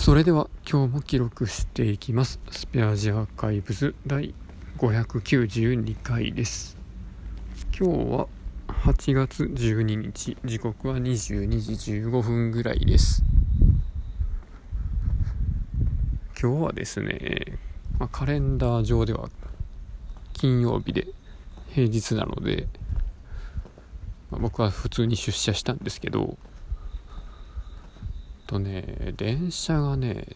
それでは今日も記録していきます。スペアジアーカイブズ第592回です。今日は8月12日。時刻は22時15分ぐらいです。今日はですね、まあ、カレンダー上では金曜日で平日なので、まあ、僕は普通に出社したんですけどとね電車がね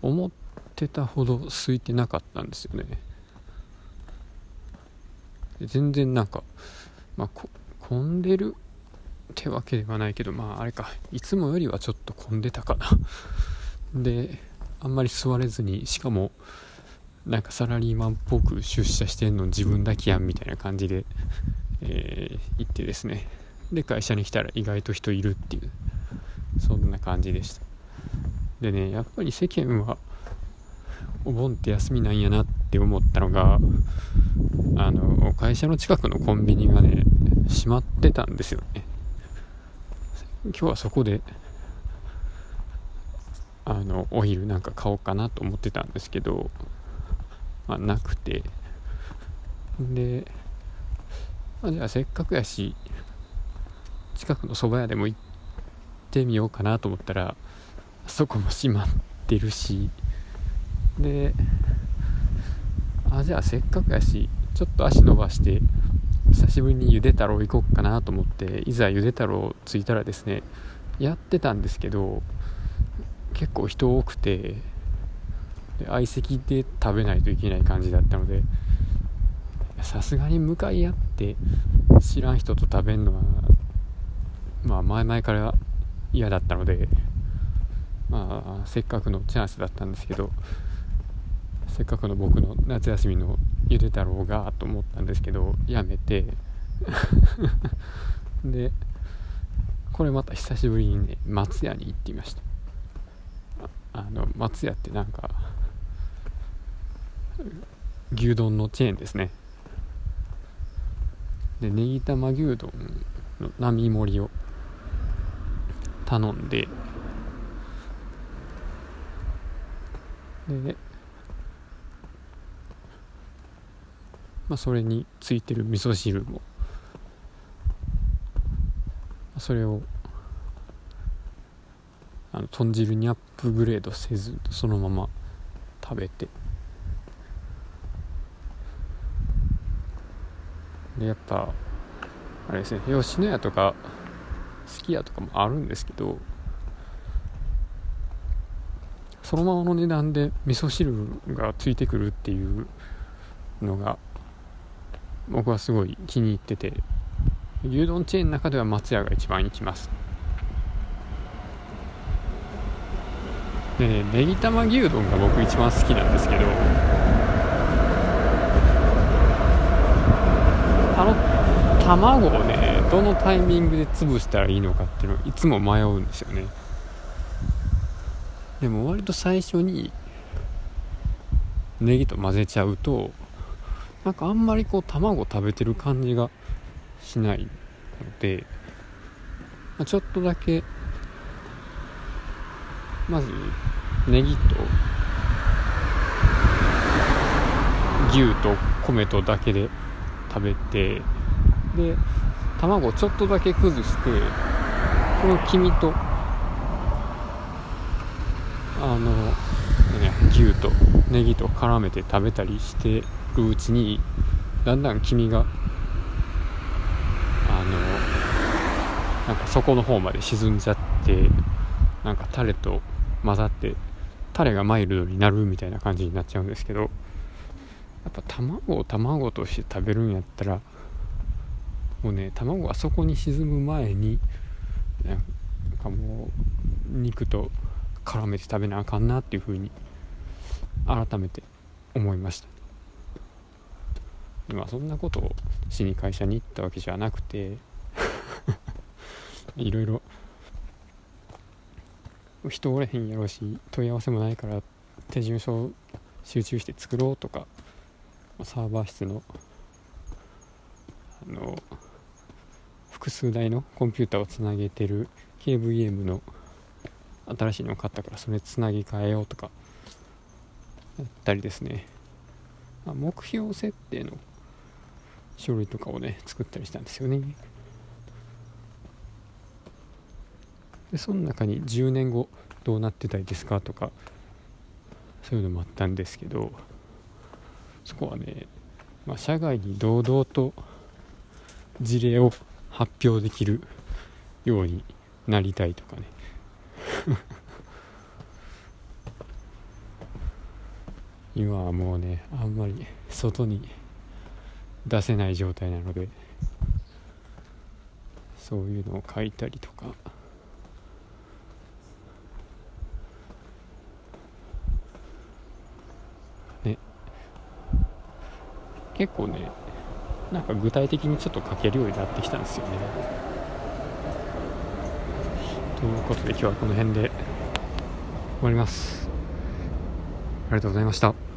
思ってたほど空いてなかったんですよね。全然なんかまあ混んでるってわけではないけどまああれか。いつもよりはちょっと混んでたかな。であんまり座れずにしかもなんかサラリーマンっぽく出社してんの自分だけやんみたいな感じで、えー、行ってですね。で会社に来たら意外と人いるっていう。そんな感じでした。でねやっぱり世間はお盆って休みなんやなって思ったのがあの会社の近くのコンビニがね閉まってたんですよね。今日はそこであのお昼なんか買おうかなと思ってたんですけど、まあ、なくて。で、まあ、じゃあせっかくやし近くの蕎麦屋でも行ってってみようかなと思ったらそこも閉まってるし。であじゃあせっかくやしちょっと足伸ばして久しぶりにゆで太郎行こうかなと思っていざゆで太郎着いたらですねやってたんですけど結構人多くて相席で食べないといけない感じだったのでさすがに向かい合って知らん人と食べるのはまあ前々から嫌だったのでまあせっかくのチャンスだったんですけどせっかくの僕の夏休みのゆで太郎がと思ったんですけどやめて でこれまた久しぶりにね松屋に行ってみました。あの松屋ってなんか牛丼のチェーンですね。でネギ玉牛丼の並盛りを頼んで。で、まあ、それについてる味噌汁も。それをあの豚汁にアップグレードせずそのまま食べて。でやっぱあれですね吉野家とかすき家とかもあるんですけどそのままの値段で味噌汁がついてくるっていうのが僕はすごい気に入ってて牛丼チェーンの中では松屋が一番行きます。でねネギ玉牛丼が僕一番好きなんですけどあの卵をねどのタイミングで潰したらいいのかっていうのをいつも迷うんですよね。でも割と最初にネギと混ぜちゃうとなんかあんまりこう卵食べてる感じがしないので、まあ、ちょっとだけまずネギと牛と米とだけで食べてで卵をちょっとだけ崩してこの黄身とあの、ね、牛とネギと絡めて食べたりしてるうちにだんだん黄身があのなんか底の方まで沈んじゃってなんかタレと混ざってタレがマイルドになるみたいな感じになっちゃうんですけどやっぱ卵を卵として食べるんやったらもうね卵がそこに沈む前になんかもう肉と絡めて食べなあかんなっていうふうに改めて思いました。まあそんなことをしに会社に行ったわけじゃなくて いろいろ人おれへんやろうし問い合わせもないから手順書集中して作ろうとかサーバー室のあの複数台のコンピューターをつなげてる KVM の新しいのを買ったからそれつなぎ替えようとかやったりですね、目標設定の書類とかをね作ったりしたんですよね。でその中に10年後どうなってたいですかとかそういうのもあったんですけどそこはね、まあ、社外に堂々と事例を発表できるようになりたいとかね。今はもうねあんまり外に出せない状態なのでそういうのを書いたりとか。ね。結構ねなんか具体的にちょっと書けるようになってきたんですよね。ということで今日はこの辺で終わります。ありがとうございました。